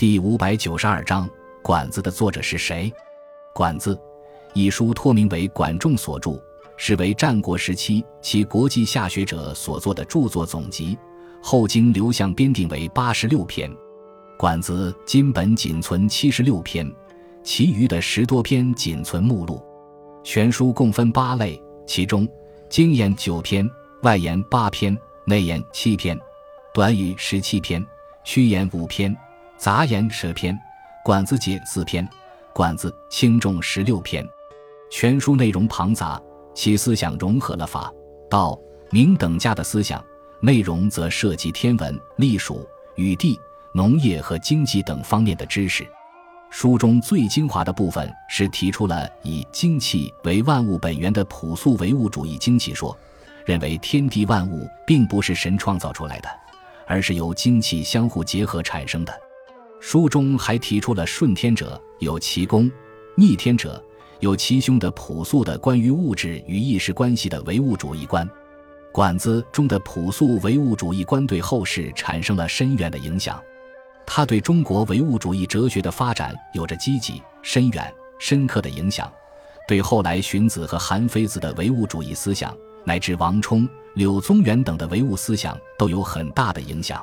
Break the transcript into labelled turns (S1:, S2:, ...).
S1: 第五百九十二章《管子》的作者是谁？《管子》一书托名为管仲所著，是为战国时期其国际下学者所作的著作总集，后经刘向编定为八十六篇。《管子》今本仅存七十六篇，其余的十多篇仅存目录。全书共分八类，其中经言九篇，外言八篇，内言七篇，短语十七篇，虚言五篇。杂言十篇，管子解四篇，管子轻重十六篇。全书内容庞杂，其思想融合了法、道、明等家的思想，内容则涉及天文、历数、雨地、农业和经济等方面的知识。书中最精华的部分是提出了以精气为万物本源的朴素唯物主义精气说，认为天地万物并不是神创造出来的，而是由精气相互结合产生的。书中还提出了顺天者有其功，逆天者有其凶的朴素的关于物质与意识关系的唯物主义观。管子中的朴素唯物主义观对后世产生了深远的影响，它对中国唯物主义哲学的发展有着积极、深远、深刻的影响，对后来荀子和韩非子的唯物主义思想，乃至王充、柳宗元等的唯物思想都有很大的影响。